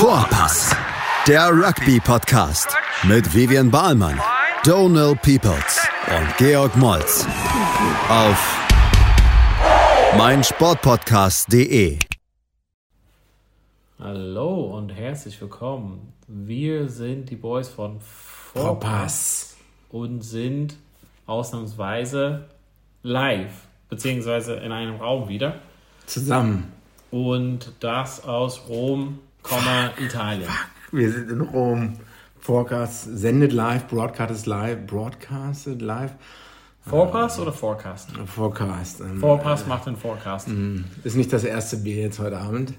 Vorpass, der Rugby-Podcast mit Vivian Bahlmann, Donal Peoples und Georg Moltz auf meinsportpodcast.de. Hallo und herzlich willkommen. Wir sind die Boys von Vorpass und sind ausnahmsweise live, beziehungsweise in einem Raum wieder. Zusammen. Und das aus Rom, Italien. Wir sind in Rom. Forecast sendet live, broadcast live, broadcasted live. Forecast oder Forecast? Forecast. Ähm, Forecast macht den Forecast. Ist nicht das erste Bier jetzt heute Abend.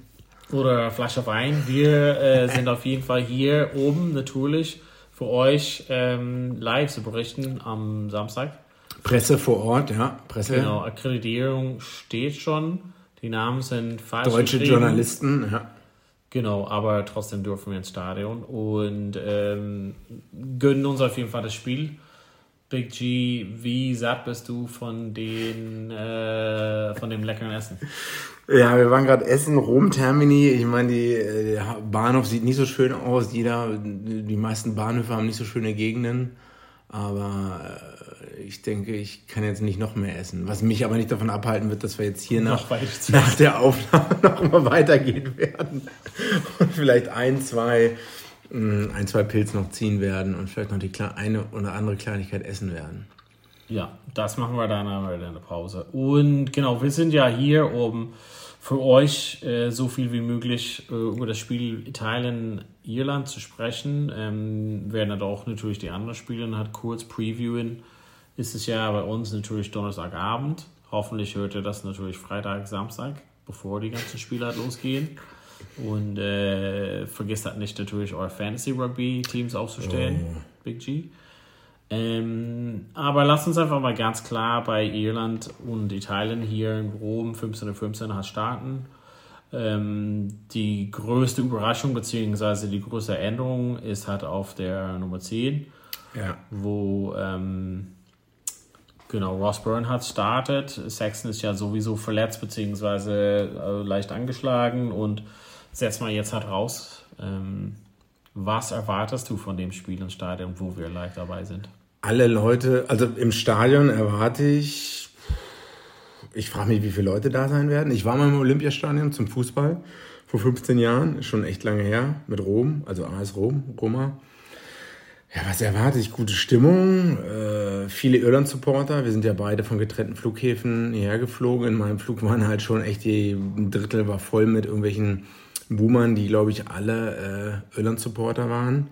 Oder Flasche Wein. Wir äh, sind auf jeden Fall hier oben natürlich für euch ähm, live zu berichten am Samstag. Presse vor Ort, ja. Presse. Genau, Akkreditierung steht schon. Die Namen sind falsch Deutsche. Journalisten, ja. Genau, aber trotzdem dürfen wir ins Stadion und ähm, gönnen uns auf jeden Fall das Spiel. Big G, wie satt bist du von den äh, von dem leckeren Essen? Ja, wir waren gerade essen, Rom Termini. Ich meine, die, äh, der Bahnhof sieht nicht so schön aus. Jeder, die meisten Bahnhöfe haben nicht so schöne Gegenden. Aber äh, ich denke, ich kann jetzt nicht noch mehr essen. Was mich aber nicht davon abhalten wird, dass wir jetzt hier nach, nach der Aufnahme noch mal weitergehen werden. Und vielleicht ein, zwei, mh, ein, zwei Pilz noch ziehen werden und vielleicht noch die eine oder andere Kleinigkeit essen werden. Ja, das machen wir dann aber in der Pause. Und genau, wir sind ja hier, um für euch äh, so viel wie möglich äh, über das Spiel Italien-Irland zu sprechen. Ähm, werden dann auch natürlich die anderen Spiele halt kurz previewen. Ist es ja bei uns natürlich Donnerstagabend. Hoffentlich hört ihr das natürlich Freitag, Samstag, bevor die ganzen Spiele halt losgehen. Und äh, vergesst halt nicht natürlich eure Fantasy-Rugby-Teams aufzustellen. Big G. Ähm, aber lasst uns einfach mal ganz klar bei Irland und Italien hier in Rom 15.15 hat starten. Ähm, die größte Überraschung bzw. die größte Änderung ist halt auf der Nummer 10, Ja. wo ähm, genau Ross Bernhardt startet. Sexton ist ja sowieso verletzt bzw. Äh, leicht angeschlagen und setzt mal jetzt halt raus. Ähm, was erwartest du von dem Spiel im Stadion, wo wir live dabei sind? Alle Leute, also im Stadion erwarte ich, ich frage mich, wie viele Leute da sein werden. Ich war mal im Olympiastadion zum Fußball vor 15 Jahren, schon echt lange her, mit Rom, also AS Rom, Roma. Ja, was erwarte ich? Gute Stimmung, äh, viele Irland-Supporter. Wir sind ja beide von getrennten Flughäfen hierher geflogen. In meinem Flug waren halt schon echt die, ein Drittel war voll mit irgendwelchen Boomern, die, glaube ich, alle äh, Irland-Supporter waren.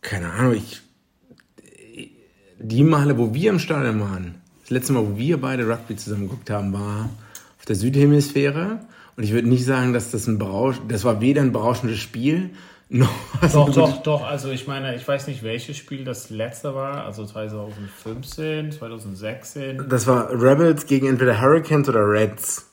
Keine Ahnung, ich die Male, wo wir im Stadion waren, das letzte Mal, wo wir beide Rugby zusammen geguckt haben, war auf der Südhemisphäre. Und ich würde nicht sagen, dass das ein Berausch, das war weder ein berauschendes Spiel, noch Doch, doch, doch. Also ich meine, ich weiß nicht, welches Spiel das letzte war. Also 2015, 2016. Das war Rebels gegen entweder Hurricanes oder Reds.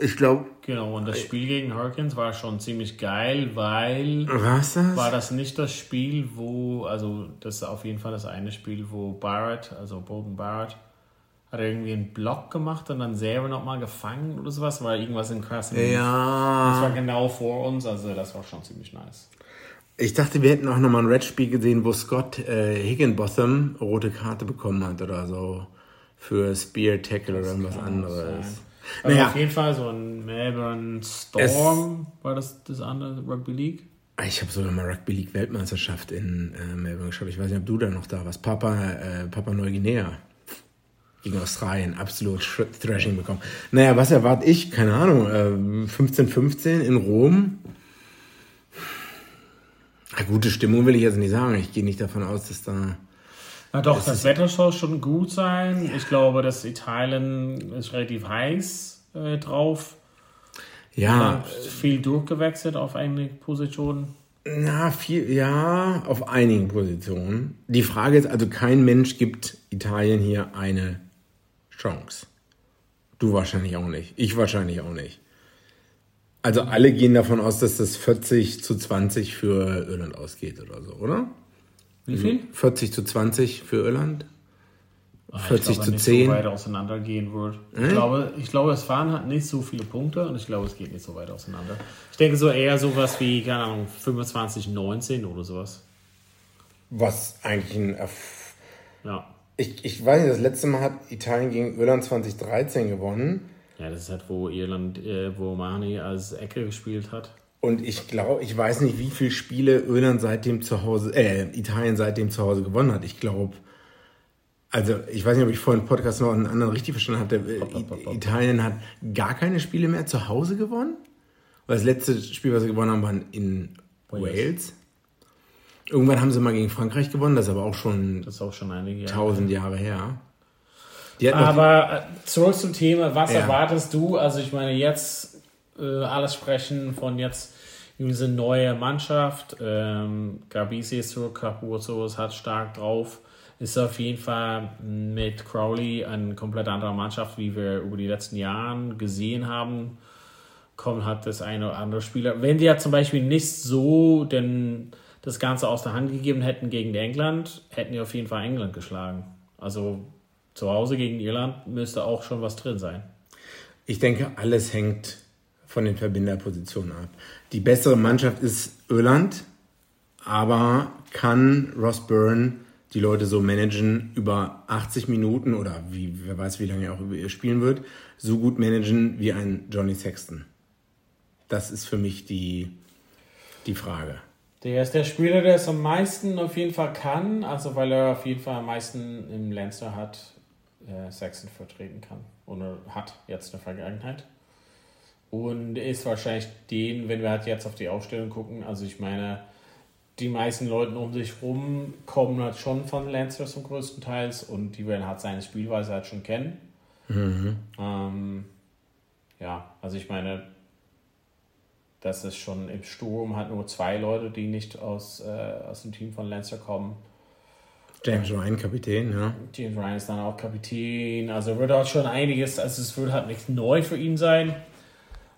Ich glaube, Genau, und das Spiel gegen Hurricanes war schon ziemlich geil, weil was das? war das nicht das Spiel, wo, also das ist auf jeden Fall das eine Spiel, wo Barrett, also Bolden Barrett, hat irgendwie einen Block gemacht und dann selber nochmal gefangen oder sowas, war irgendwas in krassen. Das Ja. war genau vor uns, also das war schon ziemlich nice. Ich dachte, wir hätten auch nochmal ein Red-Spiel gesehen, wo Scott äh, Higginbotham rote Karte bekommen hat oder so. Für Spear Tackle oder irgendwas anderes. Also Naja. auf jeden Fall so ein Melbourne Storm, war das das andere Rugby League? Ich habe sogar mal Rugby League Weltmeisterschaft in äh, Melbourne geschaut. Ich weiß nicht, ob du da noch da warst. Papa, äh, Papa Neuguinea gegen Australien absolut Sh- Thrashing bekommen. Naja, was erwarte ich? Keine Ahnung. Äh, 15-15 in Rom. Na, gute Stimmung will ich jetzt nicht sagen. Ich gehe nicht davon aus, dass da. Na doch, das Wetter soll schon gut sein. Ich glaube, dass Italien ist relativ heiß äh, drauf. Ja, viel durchgewechselt auf eine Position. na, viel, ja, auf einigen Positionen. Die Frage ist also, kein Mensch gibt Italien hier eine Chance. Du wahrscheinlich auch nicht. Ich wahrscheinlich auch nicht. Also alle gehen davon aus, dass das 40 zu 20 für Irland ausgeht oder so, oder? Wie viel? 40 zu 20 für Irland? 40 glaube, zu nicht 10. so weit auseinandergehen wird. Ich, glaube, ich glaube, es waren halt nicht so viele Punkte und ich glaube, es geht nicht so weit auseinander. Ich denke so eher sowas wie, keine Ahnung, 25, 19 oder sowas. Was eigentlich ein. Erf Ja. ich, ich weiß nicht, das letzte Mal hat Italien gegen Irland 2013 gewonnen. Ja, das ist halt, wo Irland, äh, wo Mani als Ecke gespielt hat. Und ich glaube, ich weiß nicht, wie viele Spiele Irland seitdem zu Hause, äh, Italien seitdem zu Hause gewonnen hat. Ich glaube, also ich weiß nicht, ob ich vorhin im Podcast noch einen anderen richtig verstanden hatte. Pop, pop, pop. Italien hat gar keine Spiele mehr zu Hause gewonnen. Weil das letzte Spiel, was sie gewonnen haben, war in Wales. Wales. Irgendwann haben sie mal gegen Frankreich gewonnen, das ist aber auch schon Das ist auch schon einige Jahre. tausend Jahre her. Aber äh, zurück zum Thema, was Ja. erwartest du? Also ich meine, jetzt äh, alles sprechen von jetzt diese neue Mannschaft. Ähm, Gabisi ist zurück, Capuzzo hat stark drauf. Ist auf jeden Fall mit Crowley eine komplett andere Mannschaft, wie wir über die letzten Jahre gesehen haben. Kommen hat das eine oder andere Spieler. Wenn die ja zum Beispiel nicht so denn das Ganze aus der Hand gegeben hätten gegen England, hätten die auf jeden Fall England geschlagen. Also zu Hause gegen Irland müsste auch schon was drin sein. Ich denke, alles hängt von den Verbinderpositionen ab. Die bessere Mannschaft ist Irland, aber kann Ross Byrne die Leute so managen über 80 Minuten oder wie, wer weiß, wie lange er auch über ihr spielen wird, so gut managen wie ein Johnny Sexton? Das ist für mich die, die Frage. Der ist der Spieler, der es am meisten auf jeden Fall kann, also weil er auf jeden Fall am meisten im Leinster hat, äh, Saxon vertreten kann. Oder hat jetzt in der Vergangenheit. Und ist wahrscheinlich den, wenn wir halt jetzt auf die Aufstellung gucken, also ich meine, die meisten Leute um sich rum kommen halt schon von Leinster zum größten Teils und die werden halt seine Spielweise halt schon kennen. Ähm, ja, also ich meine, das ist schon im Sturm hat nur zwei Leute, die nicht aus, äh, aus dem Team von Lancer kommen. James Ryan, Kapitän, ja. James Ryan ist dann auch Kapitän. Also wird auch schon einiges, also es wird halt nicht neu für ihn sein.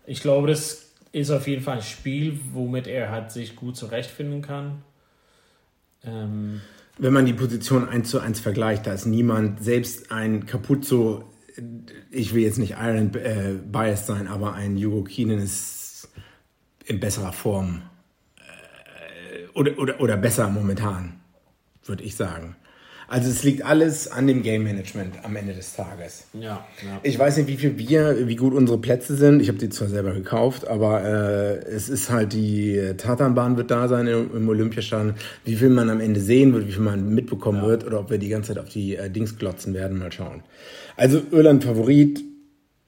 Ich glaube, das ist auf jeden Fall ein Spiel, womit er halt sich gut zurechtfinden kann. Ähm, Wenn man die Position 1 zu 1 vergleicht, da ist niemand, selbst ein Capuzzo, ich will jetzt nicht Iron äh, biased sein, aber ein Hugo Keenan ist in besserer Form äh, oder, oder, oder besser momentan, würde ich sagen. Also es liegt alles an dem Game Management am Ende des Tages. ja, ja. Ich weiß nicht, wie viel wir, wie gut unsere Plätze sind. Ich habe die zwar selber gekauft, aber äh, es ist halt die Tatanbahn wird da sein im, im Olympiastadion. Wie viel man am Ende sehen wird, wie viel man mitbekommen wird oder ob wir die ganze Zeit auf die äh, Dings glotzen werden, mal schauen. Also Irland Favorit.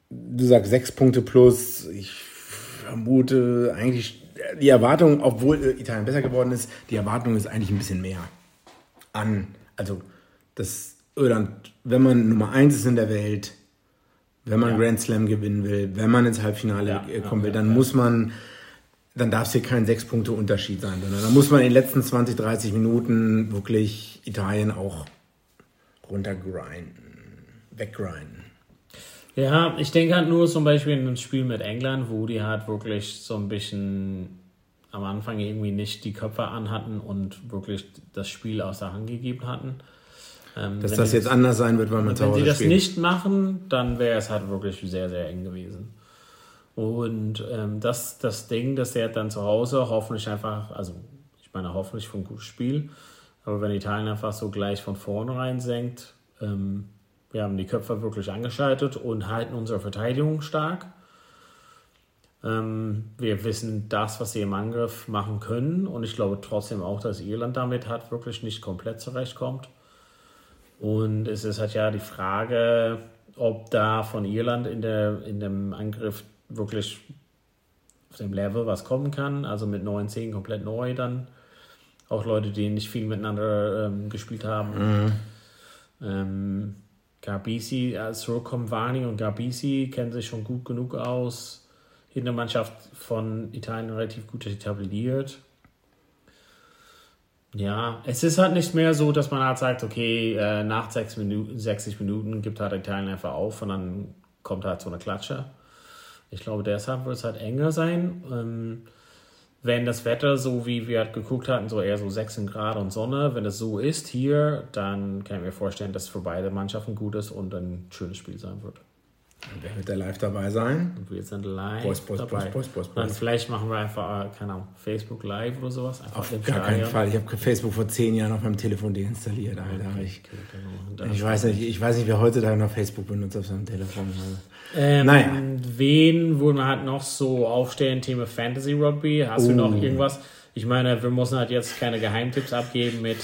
Du sagst sechs Punkte plus. Ich vermute eigentlich die Erwartung, obwohl äh, Italien besser geworden ist, die Erwartung ist eigentlich ein bisschen mehr an. Also das Irland, wenn man Nummer eins ist in der Welt, wenn man Ja. Grand Slam gewinnen will, wenn man ins Halbfinale Ja, äh, ja, kommen will, dann muss man, dann darf es hier kein sechs Punkte Unterschied sein, sondern dann muss man in den letzten 20, 30 Minuten wirklich Italien auch runtergrinden, weggrinden. Ja, ich denke halt nur zum Beispiel in einem Spiel mit England, wo die halt wirklich so ein bisschen am Anfang irgendwie nicht die Köpfe anhatten und wirklich das Spiel aus der Hand gegeben hatten. Ähm, Dass wenn das jetzt anders sein wird, weil man zu Wenn Hause sie das spielt. nicht machen, dann wäre es halt wirklich sehr, sehr eng gewesen. Und ähm, das, das Ding, dass der dann zu Hause hoffentlich einfach, also ich meine hoffentlich für ein gutes Spiel, aber wenn Italien einfach so gleich von vornherein senkt, ähm, wir haben die Köpfe wirklich angeschaltet und halten unsere Verteidigung stark. Ähm, wir wissen das, was sie im Angriff machen können und ich glaube trotzdem auch, dass Irland damit halt wirklich nicht komplett zurechtkommt. Und es ist halt ja die Frage, ob da von Irland in, der, in dem Angriff wirklich auf dem Level was kommen kann. Also mit 9, 10 komplett neu dann. Auch Leute, die nicht viel miteinander ähm, gespielt haben. Ähm, Gabisi, als zurückkommt Vani und Gabisi kennen sich schon gut genug aus. Hintermannschaft von Italien relativ gut etabliert. Ja, es ist halt nicht mehr so, dass man halt sagt, okay, äh, nach sechs Minuten, 60 Minuten gibt halt Italien einfach auf und dann kommt halt so eine Klatsche. Ich glaube, deshalb wird es halt enger sein. Ähm, wenn das Wetter so wie wir geguckt hatten, so eher so 16 Grad und Sonne, wenn es so ist hier, dann kann ich mir vorstellen, dass es für beide Mannschaften gut ist und ein schönes Spiel sein wird. Wer wird da live dabei sein? Und wir sind live Boys, Boys, dabei. Boys, Boys, Boys, Dann vielleicht machen wir einfach, äh, keine Ahnung, Facebook Live oder sowas. Auf gar keinen Stadion. Fall. Ich habe Facebook vor zehn Jahren auf meinem Telefon deinstalliert, Alter. Ich, Okay, genau. Und dann- ich, weiß nicht, ich weiß nicht, wer heutzutage noch Facebook benutzt auf seinem Telefon. Also. Ähm, Naja. Wen würden wir halt noch so aufstellen, Thema Fantasy Rugby? Hast du Oh. noch irgendwas? Ich meine, wir müssen halt jetzt keine Geheimtipps abgeben mit,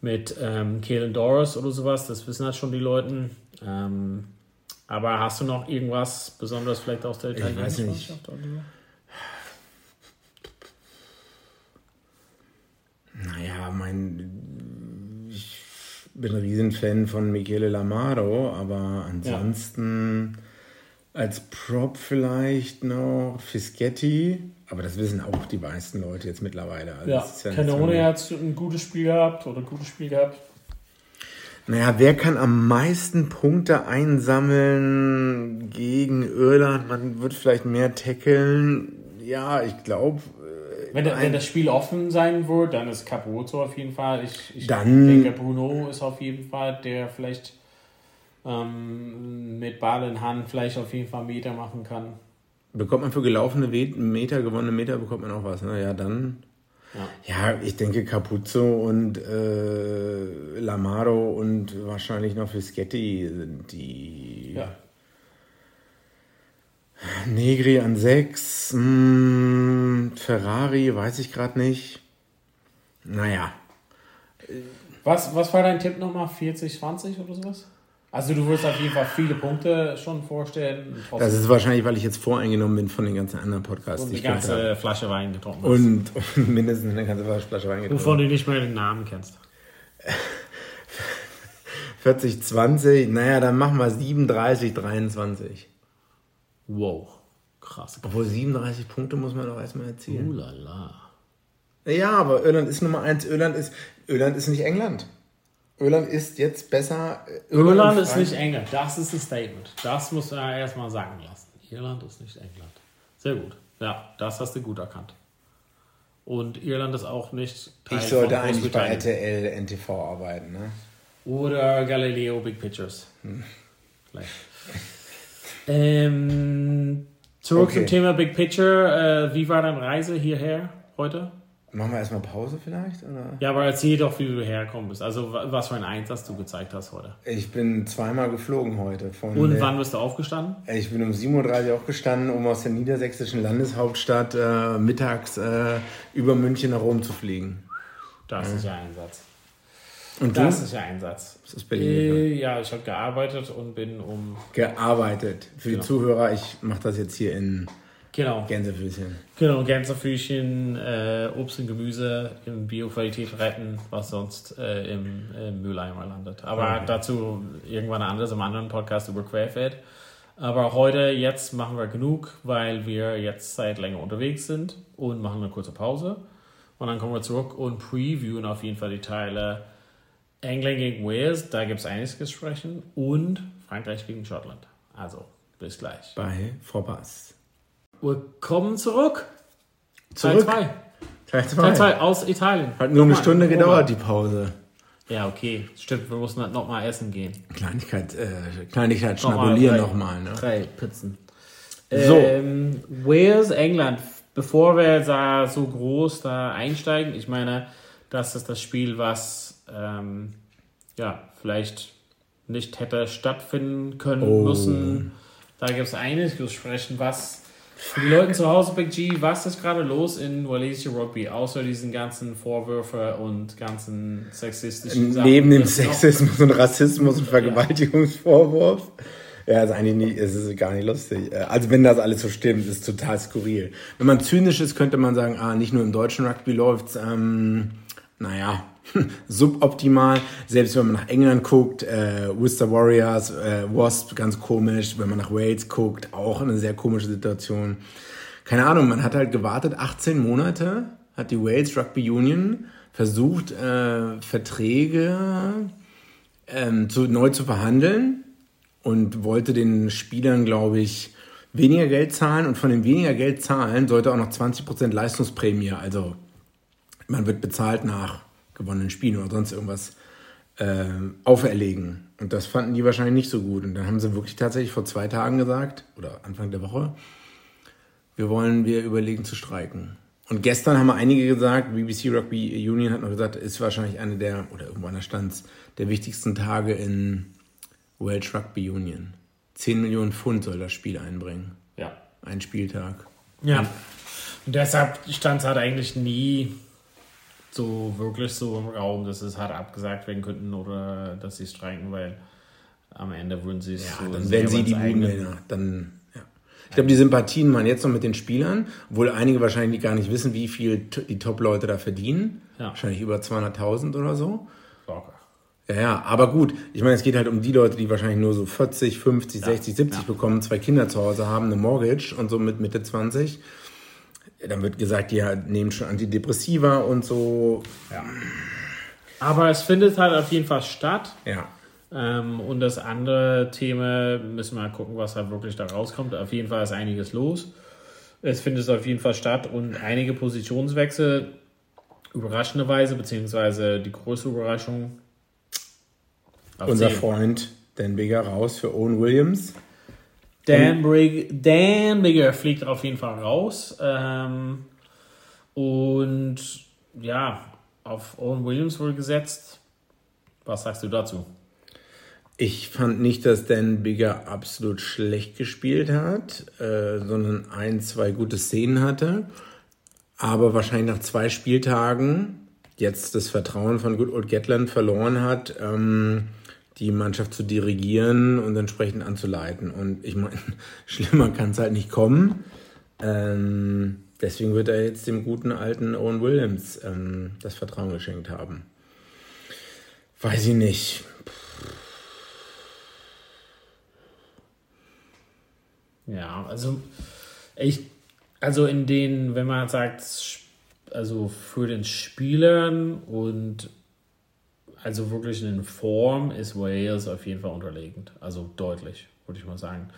mit ähm, Kalen Doris oder sowas. Das wissen halt schon die Leute. Ähm, aber hast du noch irgendwas besonders vielleicht aus der weiß italienischen nicht. Mannschaft oder so? Naja, mein. Ich bin ein Riesenfan von Michele Lamaro, aber ansonsten als Prop vielleicht noch Fischetti. Aber das wissen auch die meisten Leute jetzt mittlerweile. Also Ja, das ist ja Canone hat ein gutes Spiel gehabt oder ein gutes Spiel gehabt. Naja, wer kann am meisten Punkte einsammeln gegen Irland? Man wird vielleicht mehr tackeln. Ja, ich glaube. Wenn, der- wenn das Spiel offen sein wird, dann ist Caputo auf jeden Fall. Ich, ich Dann- denke, Bruno ist auf jeden Fall, der vielleicht ähm, mit Ball in Hand vielleicht auf jeden Fall Meter machen kann. Bekommt man für gelaufene Meter, gewonnene Meter, bekommt man auch was. Ne? Ja, dann. Ja. Ja, ich denke Capuzzo und äh, Lamaro und wahrscheinlich noch Fischetti sind die. Ja. Negri an 6, Ferrari, weiß ich gerade nicht. Naja, Was, was war dein Tipp nochmal? 40, 20 oder sowas? Also du würdest auf jeden Fall viele Punkte schon vorstellen. das ist wahrscheinlich, weil ich jetzt voreingenommen bin von den ganzen anderen Podcasts, und die die ich ganze Flasche Wein getrunken hast. Und, und mindestens eine ganze Flasche Wein getrunken. Wovon du nicht mehr den Namen kennst. 40, 20, naja, dann machen wir 37, 23. Wow. Krass. Obwohl 37 Punkte muss man doch erstmal erzielen. Ulala. Ja, aber Irland ist Nummer eins. Irland ist, Irland ist nicht England. Irland ist jetzt besser. äh, Irland und ist nicht England. Das ist ein Statement. Das musst du ja erstmal sagen lassen. Irland ist nicht England. Sehr gut. Ja, das hast du gut erkannt. Und Irland ist auch nicht Teil Ich sollte von eigentlich bei. RTL NTV arbeiten. Ne? Oder Galileo Big Pictures. Vielleicht. Ähm, zurück Okay. zum Thema Big Picture. Äh, wie war deine Reise hierher heute? Machen wir erstmal Pause vielleicht? Oder? Ja, aber erzähl doch, wie du hergekommen bist. Also, wa- was für ein Einsatz du gezeigt hast heute. Ich bin zweimal geflogen heute. Von Und der- wann bist du aufgestanden? Ich bin um 7.30 Uhr aufgestanden, um aus der niedersächsischen Landeshauptstadt äh, mittags äh, über München nach Rom zu fliegen. Das ist ja Einsatz. Und du? Das ist ja Einsatz. Das ist Berlin. Äh, ja, ich habe gearbeitet und bin um. Gearbeitet. Für die Genau. Zuhörer, ich mache das jetzt hier in Genau, Gänsefüßchen. genau Gänsefüßchen, äh, Obst und Gemüse in Bioqualität retten, was sonst äh, im, im Mülleimer landet. Aber Okay. dazu irgendwann anderes im anderen Podcast über Querfeld. Aber heute, jetzt machen wir genug, weil wir jetzt seit länger unterwegs sind und machen eine kurze Pause. Und dann kommen wir zurück und previewen auf jeden Fall die Teile England gegen Wales, da gibt es einiges zu sprechen. Und Frankreich gegen Schottland. Also, bis gleich. Bei Vorpass. Willkommen zurück. Zurück. Teil 2. Teil Teil 2. 2 aus Italien. Hat nur eine Stunde gedauert, die Pause. Ja, okay. Stimmt, wir mussten halt nochmal essen gehen. Kleinigkeit, äh, Kleinigkeit schnabulieren nochmal. Ne? Drei Pizzen. So. Ähm, Wales, England. Bevor wir da so groß da einsteigen, ich meine, das ist das Spiel, was ähm, ja vielleicht nicht hätte stattfinden können Oh. müssen. Da gibt es einiges zu sprechen, was für die Leute zu Hause, Big G, was ist gerade los in Walesia Rugby, außer diesen ganzen Vorwürfe und ganzen sexistischen Sachen. Neben dem Sexismus und Rassismus und Vergewaltigungsvorwurf. Ja, ist eigentlich nie, es ist gar nicht lustig. Äh, Also wenn das alles so stimmt, ist total skurril. Wenn man zynisch ist, könnte man sagen, ah, nicht nur im deutschen Rugby läuft's, ähm, naja, suboptimal. Selbst wenn man nach England guckt, äh, Worcester Warriors, äh, Wasp, ganz komisch. Wenn man nach Wales guckt, auch eine sehr komische Situation. Keine Ahnung, man hat halt gewartet, 18 Monate hat die Wales Rugby Union versucht, äh, Verträge ähm, zu, neu zu verhandeln und wollte den Spielern, glaube ich, weniger Geld zahlen und von dem weniger Geld zahlen sollte auch noch 20% Leistungsprämie, also man wird bezahlt nach gewonnenen Spielen oder sonst irgendwas äh, auferlegen. Und das fanden die wahrscheinlich nicht so gut. Und dann haben sie wirklich tatsächlich vor zwei Tagen gesagt, oder Anfang der Woche, wir wollen, wir überlegen zu streiken. Und gestern haben einige gesagt, BBC Rugby Union hat noch gesagt, ist wahrscheinlich eine der, oder irgendwo an der Stand, der wichtigsten Tage in Welsh Rugby Union. 10 Millionen Pfund soll das Spiel einbringen. Ja. Ein Spieltag. Ja. Und deshalb stand es halt eigentlich nie so wirklich so im Raum, dass es halt abgesagt werden könnten oder dass sie streiken, weil am Ende würden sie es Ja, so dann werden sie die eigene- Buden, ja, dann, ja. Ich glaube, die Sympathien waren jetzt noch mit den Spielern, obwohl einige wahrscheinlich gar nicht wissen, wie viel die Top-Leute da verdienen. Ja. Wahrscheinlich über 200.000 oder so. Locker. Ja, ja, aber gut. Ich meine, es geht halt um die Leute, die wahrscheinlich nur so 40, 50, 60, 70 ja. bekommen, zwei Kinder zu Hause haben, eine Mortgage und so mit Mitte 20. Ja, Dann wird gesagt, die halt nehmen schon Antidepressiva und so. Aber es findet halt auf jeden Fall statt. Ja. Ähm, und das andere Thema müssen wir mal gucken, was halt wirklich da rauskommt. Auf jeden Fall ist einiges los. Es findet auf jeden Fall statt und einige Positionswechsel, überraschenderweise, beziehungsweise die größte Überraschung. Unser zehn. Freund Dan Bigger raus für Owen Williams. Dan, Brig Dan Bigger fliegt auf jeden Fall raus. Ähm, und ja, auf Owen Williams wurde gesetzt. Was sagst du dazu? Ich fand nicht, dass Dan Bigger absolut schlecht gespielt hat, äh, sondern ein, zwei gute Szenen hatte. Aber wahrscheinlich nach zwei Spieltagen jetzt das Vertrauen von Good Old Gatland verloren hat, ähm, die Mannschaft zu dirigieren und entsprechend anzuleiten. Und ich meine, schlimmer kann es halt nicht kommen. Ähm, deswegen wird er jetzt dem guten alten Owen Williams ähm, das Vertrauen geschenkt haben. Weiß ich nicht. Ja, also ich, also in den, wenn man sagt, also für den Spielern und also wirklich in Form ist Wales auf jeden Fall unterlegend. Also deutlich, würde ich mal sagen.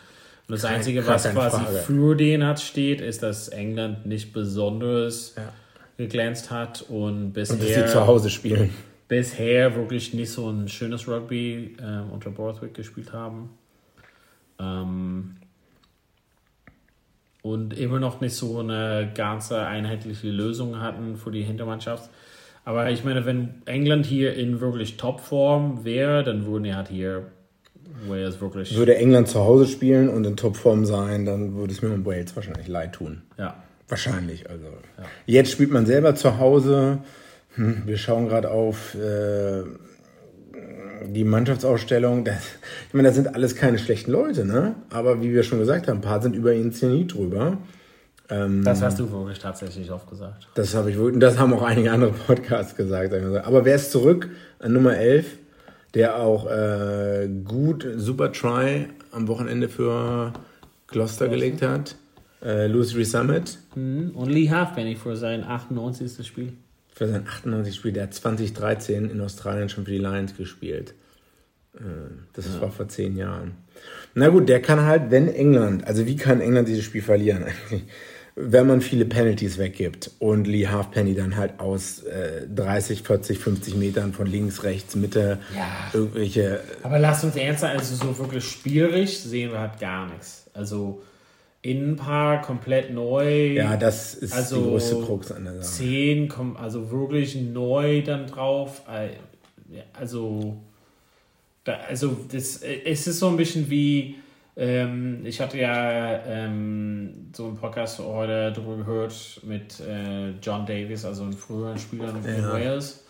Und das Kein- Einzige, was keine quasi Frage. für den hat steht, ist, dass England nicht besonders Ja. geglänzt hat und Und dass sie bisher, zu Hause spielen. bisher wirklich nicht so ein schönes Rugby ähm, unter Borthwick gespielt haben. Ähm, und immer noch nicht so eine ganze einheitliche Lösung hatten für die Hintermannschaft. Aber ich meine, wenn England hier in wirklich Topform wäre, dann würden ja halt hier Wales wirklich. Würde England zu Hause spielen und in Topform sein, dann würde es mir um Wales wahrscheinlich leid tun. ja. Wahrscheinlich, also. Jetzt spielt man selber zu Hause. Hm, wir schauen gerade auf äh, die Mannschaftsausstellung. Das, ich meine, das sind alles keine schlechten Leute, ne? Aber wie wir schon gesagt haben, ein paar sind über ihren Zenit drüber. Das hast du wirklich tatsächlich oft gesagt. Das habe ich wohl- das haben auch einige andere Podcasts gesagt. Aber wer ist zurück an Nummer 11, der auch äh, gut, super Try am Wochenende für Gloucester gelegt hat? Äh, Louis Summit. Und Lee Halfpenny für sein 98. Spiel. Für sein 98 Spiel, der hat 2013 in Australien schon für die Lions gespielt. Äh, Das war vor zehn Jahren. Na gut, der kann halt, wenn England, also wie kann England dieses Spiel verlieren eigentlich? Wenn man viele Penalties weggibt und Lee Halfpenny dann halt aus äh, 30, 40, 50 Metern von links, rechts, Mitte Ja. irgendwelche. Aber lasst uns ernst sein, also so wirklich spielerisch sehen wir halt gar nichts. Also Innenpaar komplett neu. Ja, das ist Also die größte Krux an der Sache. 10 kommen also wirklich neu dann drauf. Äh, Also, da, also das, äh, es ist so ein bisschen wie, ähm, ich hatte ja ähm, so einen Podcast heute darüber gehört mit äh, John Davis, also einem früheren Spieler in Ja. Wales.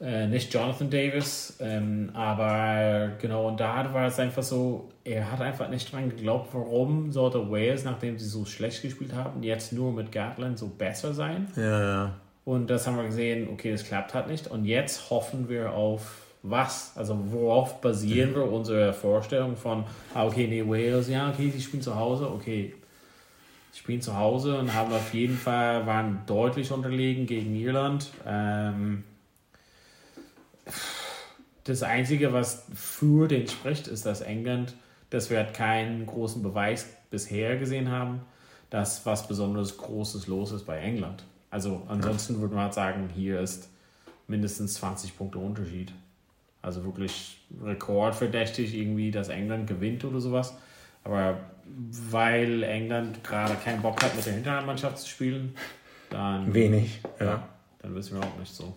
Äh, nicht Jonathan Davis, ähm, aber genau, und da war es einfach so, er hat einfach nicht dran geglaubt, warum sollte Wales, nachdem sie so schlecht gespielt haben, jetzt nur mit Gatland so besser sein. Ja, ja. Und das haben wir gesehen, okay, das klappt halt nicht. Und jetzt hoffen wir auf was? Also worauf basieren wir unsere Vorstellung von, ah, okay, nee, Wales, ja, okay, die spielen zu Hause, okay. Die spielen zu Hause und haben auf jeden Fall, waren deutlich unterlegen gegen Irland. Ähm, das Einzige, was für den spricht, ist, dass England, dass wir halt keinen großen Beweis bisher gesehen haben, dass was besonders Großes los ist bei England. Also ansonsten würde man halt sagen, hier ist mindestens 20 Punkte Unterschied. Also wirklich rekordverdächtig irgendwie, dass England gewinnt oder sowas. Aber weil England gerade keinen Bock hat, mit der Hinterhandmannschaft zu spielen, dann. Wenig, ja. ja. Dann wissen wir auch nicht so.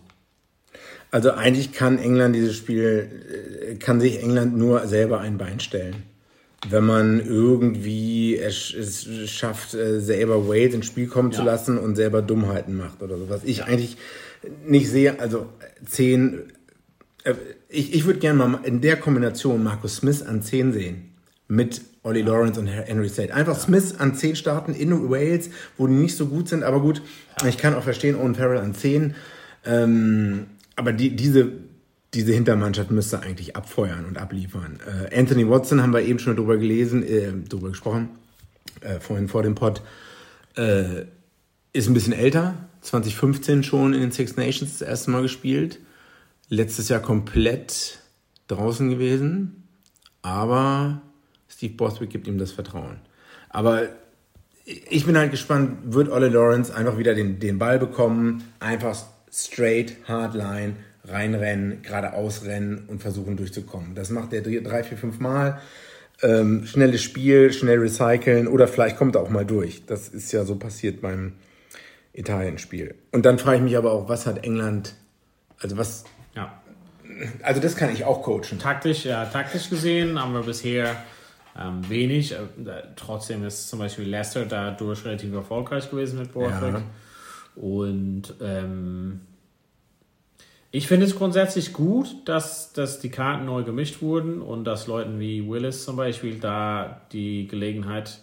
Also eigentlich kann England dieses Spiel, äh, kann sich England nur selber ein Bein stellen. Wenn man irgendwie es, es schafft, äh, selber Wales ins Spiel kommen ja. zu lassen und selber Dummheiten macht oder so. Was ich eigentlich nicht sehe, also zehn, äh, ich, ich würde gerne mal in der Kombination Markus Smith an 10 sehen. Mit Ollie Lawrence und Henry Slade. Einfach ja. Smith an 10 starten in Wales, wo die nicht so gut sind, aber gut, ja. ich kann auch verstehen, Owen Farrell an 10. Ähm, aber die, diese, diese Hintermannschaft müsste eigentlich abfeuern und abliefern. Äh, Anthony Watson haben wir eben schon drüber gelesen, äh, drüber gesprochen, äh, vorhin vor dem Pod, äh, ist ein bisschen älter, 2015 schon in den Six Nations das erste Mal gespielt, letztes Jahr komplett draußen gewesen, aber Steve Boswick gibt ihm das Vertrauen. Aber ich bin halt gespannt, wird Ole Lawrence einfach wieder den, den Ball bekommen, einfach straight, hardline, reinrennen, geradeaus rennen und versuchen durchzukommen. Das macht er drei, vier, fünf Mal. Ähm, schnelles Spiel, schnell recyceln oder vielleicht kommt er auch mal durch. Das ist ja so passiert beim Italien-Spiel. Und dann frage ich mich aber auch, was hat England, also was. Also das kann ich auch coachen. Taktisch, ja, taktisch gesehen haben wir bisher ähm, wenig. Äh, trotzdem ist zum Beispiel Leicester dadurch relativ erfolgreich gewesen mit Borthwick. Ja. Und ähm, ich finde es grundsätzlich gut, dass, dass die Karten neu gemischt wurden und dass Leuten wie Willis zum Beispiel da die Gelegenheit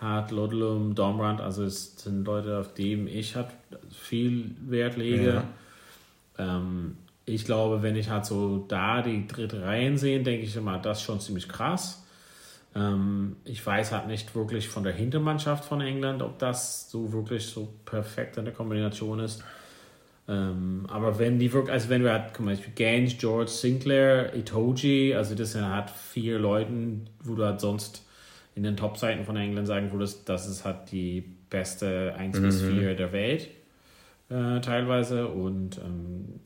hat, Lodlum, Dombrand, also es sind Leute, auf die ich halt viel Wert lege. Ja. Ähm, ich glaube, wenn ich halt so da die dritte Reihen sehe, denke ich immer, das ist schon ziemlich krass. Ähm, ich weiß halt nicht wirklich von der Hintermannschaft von England, ob das so wirklich so perfekt in der Kombination ist. Ähm, aber wenn die wirklich, also wenn wir halt zum Beispiel Gaines, George, Sinclair, Itoji, also das sind halt vier Leuten, wo du halt sonst in den Top-Seiten von England sagen würdest, das ist halt die beste 1 mhm. bis 4 der Welt äh, teilweise und ähm,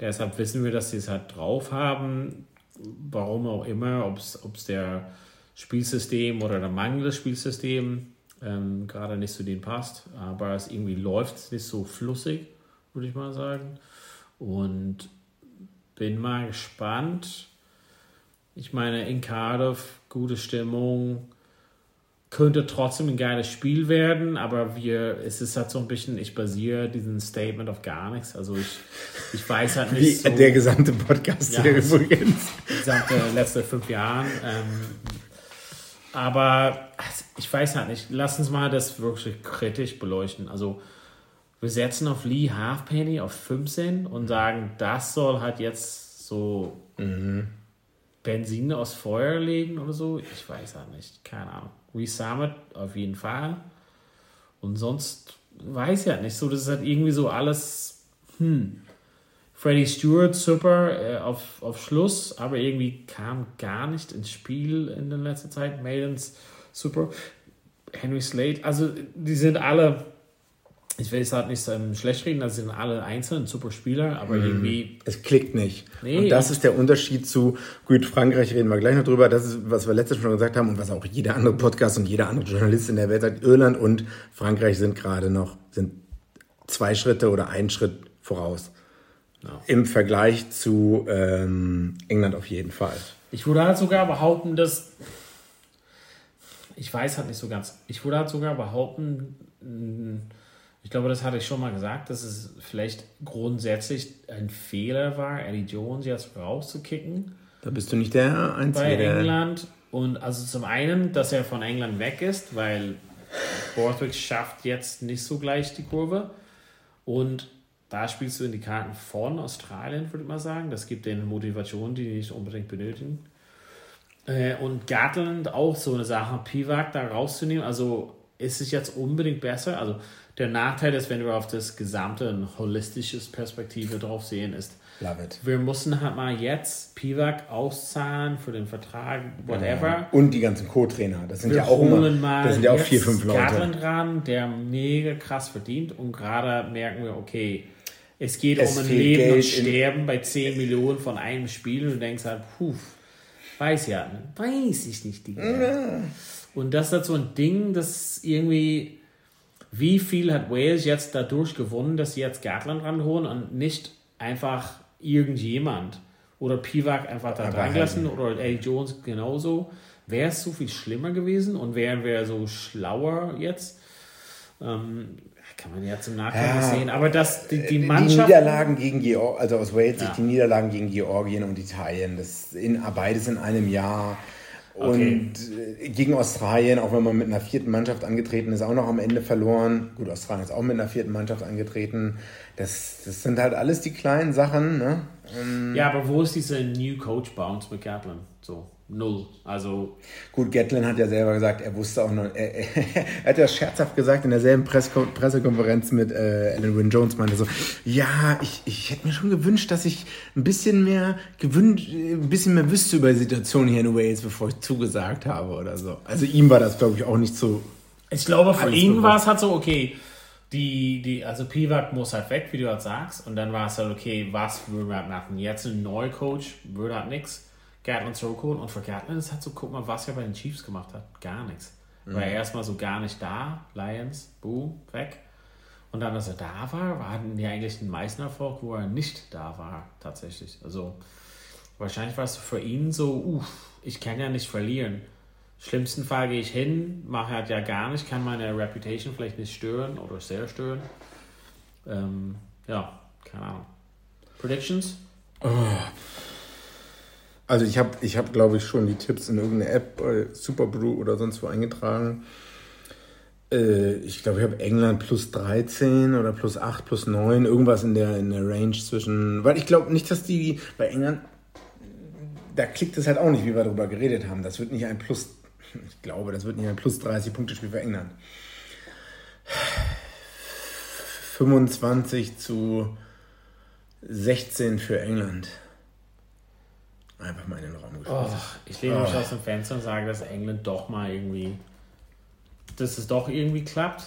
deshalb wissen wir, dass sie es halt drauf haben, warum auch immer, ob es der Spielsystem oder der Mangel des Spielsystems ähm, gerade nicht zu denen passt. Aber es irgendwie läuft nicht so flüssig, würde ich mal sagen. Und bin mal gespannt. Ich meine, in Cardiff, gute Stimmung, könnte trotzdem ein geiles Spiel werden, aber wir, es ist halt so ein bisschen, ich basiere diesen Statement auf gar nichts. Also ich, ich weiß halt nicht. Wie so, der gesamte Podcast ja, hier übrigens. Die gesamte letzte fünf Jahre. Ähm, aber ich weiß halt nicht. Lass uns mal das wirklich kritisch beleuchten. Also, wir setzen auf Lee Halfpenny auf 15 und sagen, das soll halt jetzt so mhm. Benzin aus Feuer legen oder so. Ich weiß halt nicht. Keine Ahnung. Resummit auf jeden Fall. Und sonst weiß ich halt nicht. So, das ist halt irgendwie so alles, hm. Freddie Stewart super äh, auf, auf Schluss, aber irgendwie kam gar nicht ins Spiel in der letzten Zeit. Maidens super. Henry Slade, also die sind alle, ich will es halt nicht ähm, schlecht reden, das sind alle einzeln super Spieler, aber mm. irgendwie. Es klickt nicht. Nee, und das ist der Unterschied zu, gut, Frankreich reden wir gleich noch drüber, das ist, was wir letztes schon gesagt haben und was auch jeder andere Podcast und jeder andere Journalist in der Welt sagt. Irland und Frankreich sind gerade noch, sind zwei Schritte oder einen Schritt voraus. Ja. Im Vergleich zu ähm, England auf jeden Fall. Ich würde halt sogar behaupten, dass. Ich weiß halt nicht so ganz. Ich würde halt sogar behaupten, ich glaube, das hatte ich schon mal gesagt, dass es vielleicht grundsätzlich ein Fehler war, Eddie Jones jetzt rauszukicken. Da bist du nicht der Einzige. Bei England. Und also zum einen, dass er von England weg ist, weil Borthwick schafft jetzt nicht so gleich die Kurve. Und da spielst du in die Karten von Australien, würde ich mal sagen. Das gibt denen Motivation, die die nicht unbedingt benötigen. Äh, und Gatland auch so eine Sache, Pivak da rauszunehmen. Also ist es jetzt unbedingt besser? Also der Nachteil ist, wenn wir auf das gesamte ein holistisches Perspektive drauf sehen, ist, wir mussten halt mal jetzt Pivak auszahlen für den Vertrag, whatever. Und die ganzen Co-Trainer. Das sind Wir ja auch immer, mal das sind ja auch vier, fünf Leute. Garland ran, der mega krass verdient und gerade merken wir, okay, es geht Es um ein Leben und Geld in- Sterben bei 10 Millionen von einem Spiel und du denkst halt, puh, weiß ja, weiß ich nicht. Die Und das ist halt so ein Ding, das irgendwie, wie viel hat Wales jetzt dadurch gewonnen, dass sie jetzt Gartland ranholen und nicht einfach irgendjemand oder Pivak einfach da Aber reingelassen oder Eddie Jones genauso. Wäre es so viel schlimmer gewesen und wären wir so schlauer jetzt? Ähm, kann man jetzt im Nachhinein Ja. sehen. Aber das, die, die Die Mannschaft. Niederlagen gegen Georgien, also aus Wales Ja. sich die Niederlagen gegen Georgien und Italien, das in beides in einem Jahr. Und äh, gegen Australien, auch wenn man mit einer vierten Mannschaft angetreten ist, auch noch am Ende verloren. Gut, Australien ist auch mit einer vierten Mannschaft angetreten. Das, das sind halt alles die kleinen Sachen. Ne? Ja, aber wo ist dieser New Coach Bounce mit Gatlin? So, null. Also, Gut, Gatlin hat ja selber gesagt, er wusste auch noch, er, er, er hat ja scherzhaft gesagt in derselben Pressekonferenz mit äh, Alan Wynne Jones, meinte so, ja, ich, ich hätte mir schon gewünscht, dass ich ein bisschen mehr gewünscht, ein bisschen mehr wüsste über die Situation hier in Wales, bevor ich zugesagt habe oder so. Also ihm war das, glaube ich, auch nicht so. Ich glaube, für ihn war es halt so, okay, die, die, also Pivak muss halt weg, wie du halt sagst. Und dann war es halt, okay, was würden wir halt machen? Jetzt ein neuer Coach, würde halt nichts. Gatlin zurückholen. Und für Gatlin ist halt so, guck mal, was er bei den Chiefs gemacht hat. Gar nichts. War er erstmal so gar nicht da. Lions, buh, weg. Und dann, als er da war, hatten die eigentlich den meisten Erfolg, wo er nicht da war, tatsächlich. Also, wahrscheinlich war es für ihn so, uff, ich kann ja nicht verlieren. Schlimmsten Fall gehe ich hin, mache halt ja gar nicht, kann meine Reputation vielleicht nicht stören oder sehr stören. Ähm, ja, keine Ahnung. Predictions? Also ich habe, ich hab, glaube ich, schon die Tipps in irgendeine App, bei Superbrew oder sonst wo eingetragen. Äh, ich glaube, ich habe England plus 13 oder plus 8, plus 9, irgendwas in der, in der Range zwischen. Weil ich glaube nicht, dass die bei England. Da klickt es halt auch nicht, wie wir darüber geredet haben. Das wird nicht ein plus. Ich glaube, das wird nicht ein plus 30 Punkte Spiel für England. 25 zu 16 für England. Einfach mal in den Raum Oh, geschmissen. ich lehne mich Oh. aus dem Fenster und sage, dass England doch mal irgendwie, dass es doch irgendwie klappt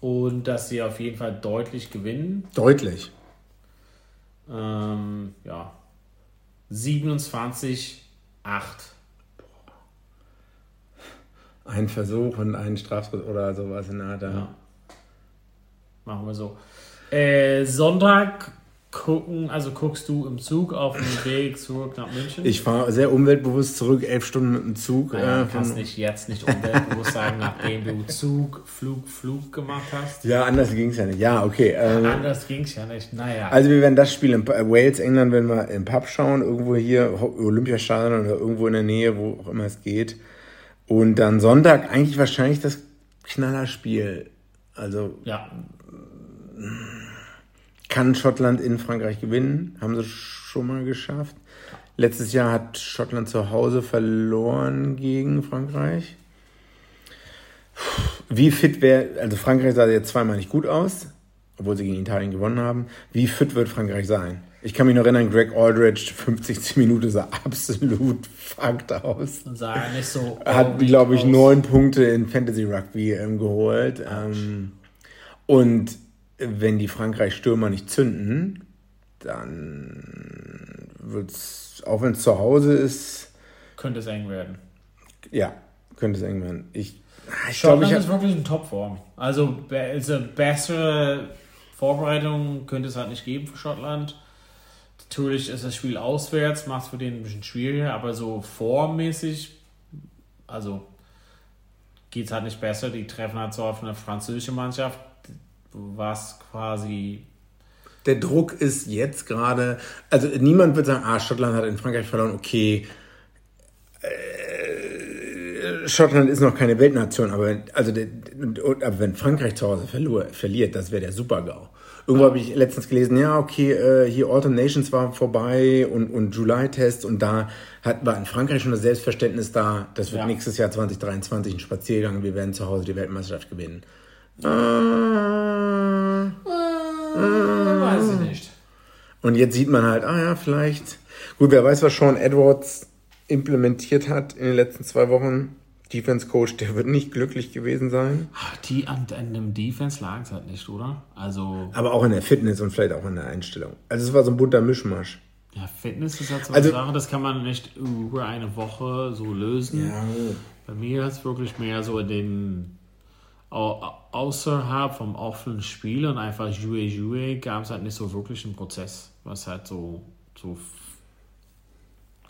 und dass sie auf jeden Fall deutlich gewinnen. Deutlich. Ähm, ja, 27, 8. Ein Versuch und ein Strafschritt oder sowas in der Art. Ja. Ja. Machen wir so. Äh, Sonntag gucken, also guckst du im Zug auf dem Weg zurück nach München? Ich fahre sehr umweltbewusst zurück, elf Stunden mit dem Zug. naja, äh, du kannst nicht jetzt nicht umweltbewusst sagen, nachdem du Zug, Flug, Flug gemacht hast. ja, anders ging es ja nicht. Ja, okay. Äh, Anders ging es ja nicht. Naja. also wir werden das Spiel in äh, Wales, England, wenn wir im Pub schauen, irgendwo hier, Olympiastadion oder irgendwo in der Nähe, wo auch immer es geht. Und dann Sonntag eigentlich wahrscheinlich das Knallerspiel. Also ja, kann Schottland in Frankreich gewinnen. Haben sie schon mal geschafft. Letztes Jahr hat Schottland zu Hause verloren gegen Frankreich. Wie fit wäre, also Frankreich sah jetzt zweimal nicht gut aus, obwohl sie gegen Italien gewonnen haben. Wie fit wird Frankreich sein? Ich kann mich noch erinnern, Greg Aldridge, 50 Minuten sah absolut fucked aus. und sah nicht so. Hat, glaube ich, neun Punkte in Fantasy Rugby ähm, geholt. Ähm, und wenn die Frankreich-Stürmer nicht zünden, dann wird's, auch wenn es zu Hause ist, Könnte es eng werden. ja, könnte es eng werden. Ich, ich glaube, Schottland ich ist wirklich in Topform. Also, also bessere Vorbereitung könnte es halt nicht geben für Schottland. Natürlich ist das Spiel auswärts, macht es für den ein bisschen schwieriger, aber so formmäßig, also geht es halt nicht besser. Die treffen halt so auf eine französische Mannschaft, was quasi der Druck ist jetzt gerade, also niemand wird sagen, ah, Schottland hat in Frankreich verloren, okay, äh, Schottland ist noch keine Weltnation, aber, also, aber wenn Frankreich zu Hause verlor, verliert, das wäre der Super-GAU. Irgendwo habe ich letztens gelesen, ja, okay, äh, hier Autumn Nations war vorbei und, und July-Test und da hat, war in Frankreich schon das Selbstverständnis da, das wird ja. nächstes Jahr 2023 ein Spaziergang, wir werden zu Hause die Weltmeisterschaft gewinnen. Äh, äh, weiß ich nicht. Und jetzt sieht man halt, ah ja, vielleicht. Gut, wer weiß, was Sean Edwards implementiert hat in den letzten zwei Wochen. Defense Coach, der wird nicht glücklich gewesen sein. Die an, an dem Defense lag es halt nicht, oder? Also. Aber auch in der Fitness und vielleicht auch in der Einstellung. Also es war so ein bunter Mischmasch. Ja, Fitness ist halt so eine also, Sache, das kann man nicht über eine Woche so lösen. Ja. Bei mir ist es wirklich mehr so in den außerhalb vom offenen Spiel und einfach Jouet Jouet gab es halt nicht so wirklich einen Prozess, was halt so, so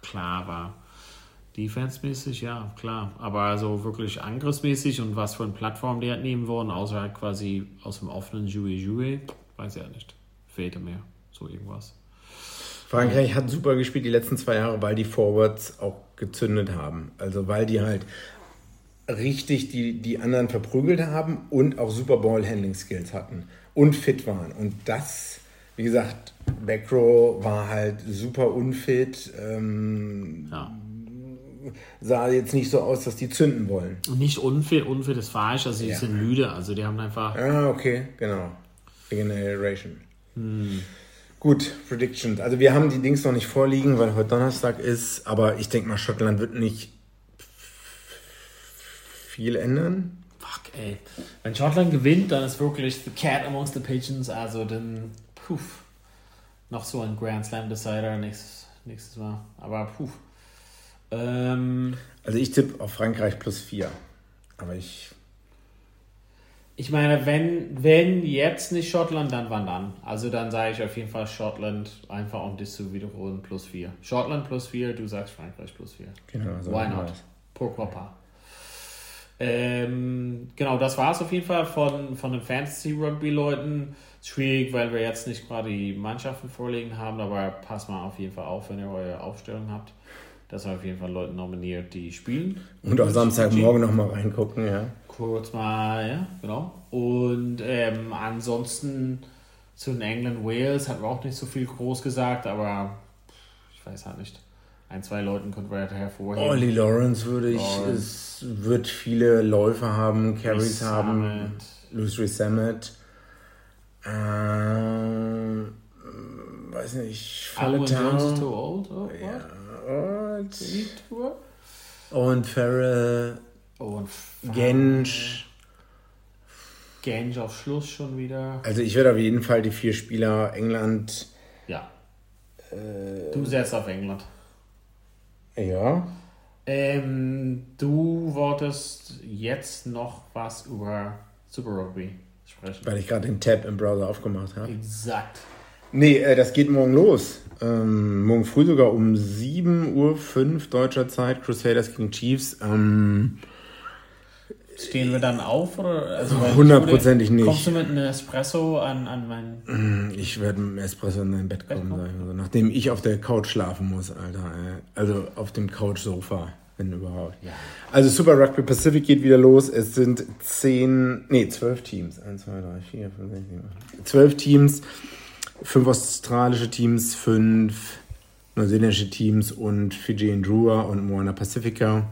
klar war. Defense-mäßig, ja, klar. Aber also wirklich angriffsmäßig und was für eine Plattform die halt nehmen wollen, außer halt quasi aus dem offenen Jouet Jouet, weiß ich ja nicht. Fehlte mir so irgendwas. Frankreich hat super gespielt die letzten zwei Jahre, weil die Forwards auch gezündet haben. Also weil die halt richtig die, die anderen verprügelt haben und auch super Ball-Handling-Skills hatten und fit waren. Und das, wie gesagt, Backrow war halt super unfit. Ähm, ja sah jetzt nicht so aus, dass die zünden wollen. Und nicht unfit, unfit ist falsch, also die ja. sind müde, also die haben einfach. Ah, okay, genau. Regeneration. Hm. Gut, Predictions. Also wir haben die Dings noch nicht vorliegen, weil heute Donnerstag ist, aber ich denke mal, Schottland wird nicht viel ändern. Fuck, ey. Wenn Schottland gewinnt, dann ist wirklich the cat amongst the pigeons, also dann, puff, noch so ein Grand Slam Decider nächstes, nächstes Mal. Aber puff. Ähm, also ich tippe auf Frankreich plus 4. Aber ich. Ich meine, wenn, wenn jetzt nicht Schottland, dann wann dann? Also dann sage ich auf jeden Fall Schottland, einfach um das zu wiederholen, plus 4. Schottland plus 4, du sagst Frankreich plus 4. Genau. So Why not? Pourquoi pas? Ähm, genau, das war es auf jeden Fall von, von den Fantasy-Rugby-Leuten. Schwierig, weil wir jetzt nicht gerade die Mannschaften vorliegen haben, aber passt mal auf jeden Fall auf, wenn ihr eure Aufstellung habt dass er auf jeden Fall Leute nominiert, die spielen. Und auch Samstagmorgen nochmal reingucken, ja. Kurz mal, ja, genau. Und ähm, ansonsten zu den England Wales hat man auch nicht so viel groß gesagt, aber ich weiß halt nicht. Ein, zwei Leuten könnten wir hervorheben. Ollie Lawrence würde ich, es wird viele Läufe haben, Carries haben. Louis Resamet. Ähm, weiß nicht, Falletau. is too old? Oh, ja. Und, und Farrell. Und Gensch. Gensch auf Schluss schon wieder. Also ich würde auf jeden Fall die vier Spieler England. Ja. Äh, du setzt auf England. Ja. Ähm, du wolltest jetzt noch was über Super Rugby sprechen. Weil ich gerade den Tab im Browser aufgemacht habe. Exakt. Nee, äh, das geht morgen los. Ähm, morgen früh sogar um 7.05 Uhr deutscher Zeit, Crusaders gegen Chiefs. Ähm, Stehen wir dann auf? Oder? Also, Hundertprozentig nicht. Kommst du mit einem Espresso an, an mein... Mm, ich werde mit einem Espresso in dein Bett kommen, Bett also, nachdem ich auf der Couch schlafen muss, Alter. Also auf dem Couch-Sofa, wenn überhaupt. Ja. Also Super Rugby Pacific geht wieder los. Es sind zehn, nee, zwölf Teams. Eins, zwei, drei, vier, fünf, sechs, sieben, acht. Zwölf Teams fünf australische Teams, fünf neuseeländische Teams und Fiji und Drua und Moana Pacifica.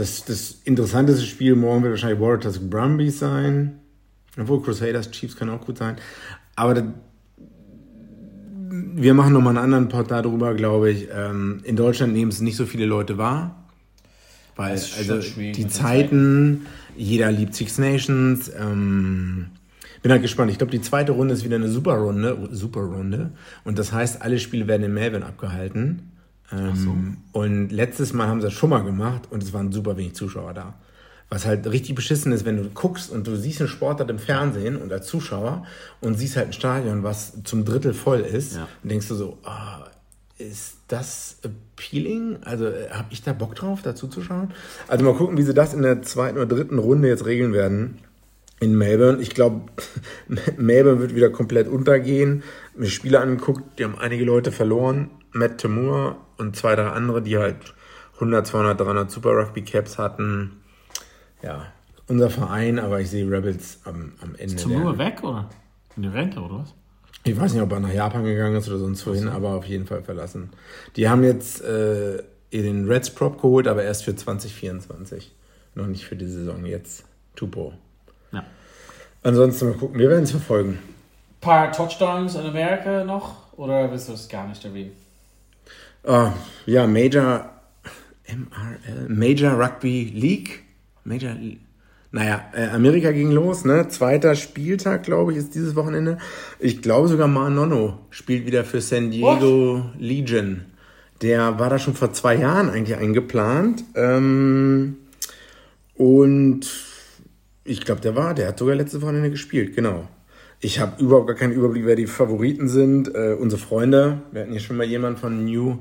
Das, das interessanteste Spiel morgen wird wahrscheinlich Warriors Brumbies sein. Obwohl Crusaders Chiefs kann auch gut sein. Aber das, wir machen nochmal einen anderen Pod darüber, glaube ich. Ähm, in Deutschland nehmen es nicht so viele Leute wahr. Weil also die Zeiten, jeder liebt Six Nations. Ähm, bin halt gespannt. Ich glaube, die zweite Runde ist wieder eine super Runde, super Runde. Und das heißt, alle Spiele werden in Melbourne abgehalten. Ähm, so. Und letztes Mal haben sie das schon mal gemacht und es waren super wenig Zuschauer da. Was halt richtig beschissen ist, wenn du guckst und du siehst einen Sportart im Fernsehen und als Zuschauer und siehst halt ein Stadion, was zum Drittel voll ist ja. und denkst du so, ah, ist das appealing? Also äh, habe ich da Bock drauf, dazu zu schauen? Also mal gucken, wie sie das in der zweiten oder dritten Runde jetzt regeln werden in Melbourne. Ich glaube, Melbourne wird wieder komplett untergehen. Mir Spiele angeguckt, die haben einige Leute verloren. Matt Tamur und zwei, drei andere, die halt 100, 200, 300 Super Rugby Caps hatten. Ja, unser Verein, aber ich sehe Rebels am, am Ende. Der- Nur weg, oder? In die Rente, oder was? Ich weiß nicht, ob er nach Japan gegangen ist oder sonst wohin, aber auf jeden Fall verlassen. Die haben jetzt äh, den Reds Prop geholt, aber erst für 2024. Noch nicht für die Saison jetzt. Tupo. Ja. Ansonsten mal gucken, wir werden es verfolgen. paar Touchdowns in Amerika noch? Oder willst du das gar nicht erwähnen? Ah, ja, Major MRL, Major Rugby League. Major Naja, äh, Amerika ging los, ne? Zweiter Spieltag, glaube ich, ist dieses Wochenende. Ich glaube sogar Manono spielt wieder für San Diego Legion. Der war da schon vor zwei Jahren eigentlich eingeplant. Ähm, und ich glaube, der war, der hat sogar letztes Wochenende gespielt, genau. Ich habe überhaupt gar keinen Überblick, wer die Favoriten sind. Äh, unsere Freunde, wir hatten hier schon mal jemanden von New,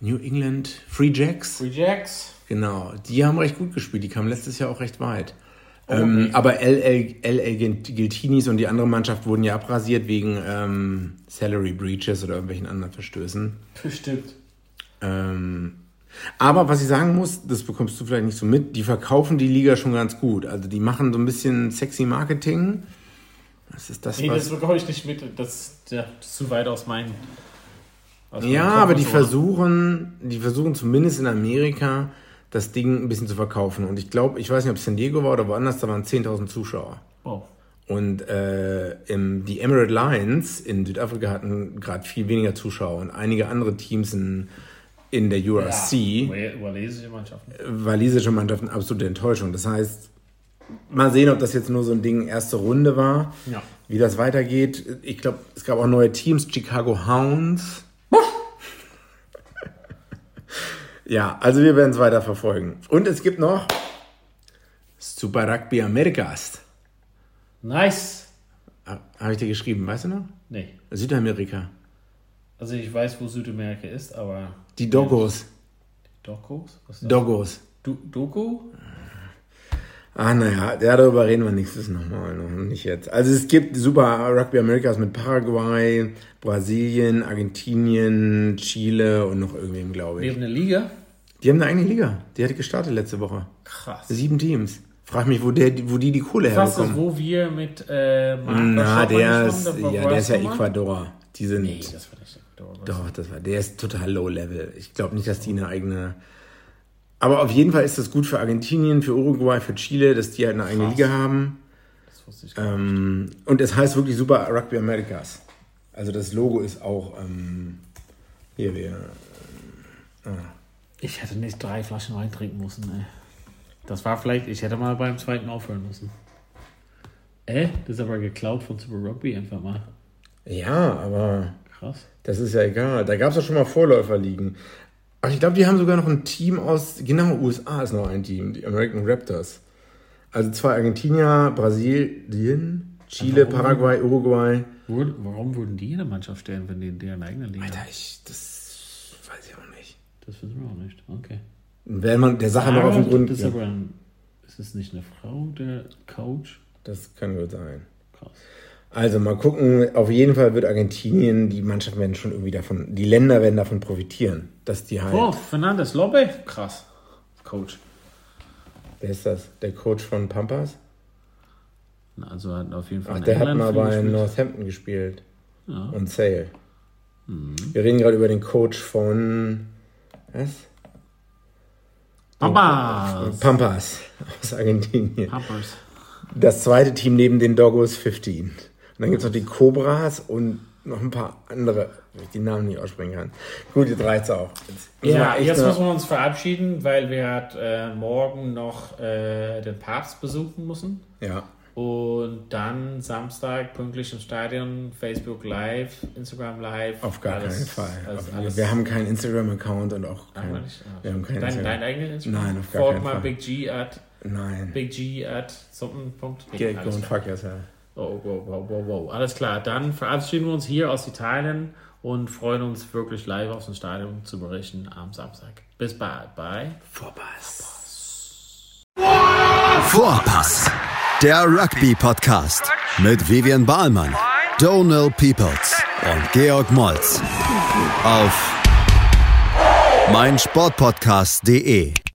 New England Free Jacks. Rejects. Genau, die haben recht gut gespielt. Die kamen letztes Jahr auch recht weit. Ähm, aber LL, LL Giltinis und die andere Mannschaft wurden ja abrasiert wegen ähm, Salary Breaches oder irgendwelchen anderen Verstößen. Bestimmt. Ähm, aber was ich sagen muss, das bekommst du vielleicht nicht so mit, die verkaufen die Liga schon ganz gut. Also die machen so ein bisschen sexy Marketing. Das ist das, Nee, das was... bekomme ich nicht mit. Das, ja, das ist zu weit aus meinen. aus Ja, Kopf aber die so. versuchen, die versuchen zumindest in Amerika das Ding ein bisschen zu verkaufen. Und ich glaube, ich weiß nicht, ob es San Diego war oder woanders, da waren 10.000 Zuschauer. Oh. Und äh, im, die Emirate Lions in Südafrika hatten gerade viel weniger Zuschauer und einige andere Teams in, in der URC, Wal- Walisische Mannschaften. walisische Mannschaften, absolute Enttäuschung. Das heißt, mal sehen, ob das jetzt nur so ein Ding erste Runde war, Ja. wie das weitergeht. Ich glaube, es gab auch neue Teams, Chicago Hounds. ja, also wir werden es weiter verfolgen. Und es gibt noch Super Rugby Americas. Nice. Habe ich dir geschrieben, weißt du noch? Nee. Südamerika. Also ich weiß, wo Südamerika ist, aber. Die Doggos. Ist das? Doggos. Du Doku? Ah, naja, ja, darüber reden wir nächstes nochmal, noch nicht jetzt. Also es gibt Super Rugby Americas mit Paraguay, Brasilien, Argentinien, Chile und noch irgendwem, glaube ich. haben eine Liga. Die haben eine eigene Liga. Die hatte gestartet letzte Woche. Krass. Sieben Teams. Frag mich, wo, der, wo die die Kohle ist, herbekommen. wo wir mit äh, Marc Na, der ist, ja, der ist ja? Ecuador. Die sind, Nee, das war nicht Was? doch, das war, der ist total low level. Ich glaube nicht, dass die eine eigene, aber auf jeden Fall ist das gut für Argentinien, für Uruguay, für Chile, dass die halt eine eigene Krass. Liga haben. Das wusste ich gar nicht. Ähm, und es heißt wirklich Super Rugby Americas. Also das Logo ist auch ähm, hier wir. Ich hätte nicht drei Flaschen Wein trinken müssen, ey. Das war vielleicht, ich hätte mal beim zweiten aufhören müssen. Äh, das ist aber geklaut von Super Rugby einfach mal. Ja, aber Krass. Das ist ja egal. Da gab es ja schon mal Vorläuferligen. Ach, ich glaube, die haben sogar noch ein Team aus, genau, USA ist noch ein Team, die American Raptors. Also zwei Argentinier, Brasilien, Chile, Warum? Paraguay, Uruguay. Wur- Warum würden die in der Mannschaft stellen, wenn die in deren eigenen Liga Alter, ich, das weiß ich auch nicht. Das wissen wir auch nicht. Okay. Wenn man der Sache noch auf den Grund das ist geht. aber ein, ist es nicht eine Frau, der Coach? Das kann gut sein. Krass. Also mal gucken, auf jeden Fall wird Argentinien, die Mannschaften werden schon irgendwie davon, die Länder werden davon profitieren, dass die halt. Oh, Fernandes Lobbe? Krass. Coach. Wer ist das? Der Coach von Pampas? Also hat auf jeden Fall Ach, der hat mal bei gespielt. Northampton gespielt. Ja. Und Sale. Wir reden gerade über den Coach von. Was? Papas. Pampas aus Argentinien. Papas. Das zweite Team neben den Doggos 15. Und dann gibt es noch die Cobras und noch ein paar andere, wenn ich die Namen nicht aussprechen kann. Gut, jetzt reicht's auch. Jetzt Ja, jetzt müssen wir uns verabschieden, weil wir hat, äh, morgen noch äh, den Papst besuchen müssen. Ja. Und dann Samstag pünktlich im Stadion, Facebook Live, Instagram Live. Auf gar alles- keinen Fall. Alles, alles, wir haben keinen Instagram-Account und auch wir keinen. nicht? Ah, wir haben keinen dein, dein eigenen Instagram? Nein, auf gar Folg keinen mal Fall. Big G at Nein. Big G at something. Get go and fuck yourself. Oh, wow, wow, wow, wow. Alles klar. Dann verabschieden wir uns hier aus Italien und freuen uns wirklich live aus dem Stadion zu berichten am Samstag. Bis bald. Bye. Vorpass. Vorpass, der Rugby-Podcast mit Vivian Bahlmann, Donal Peoples und Georg Moltz auf mein Sportpodcast.de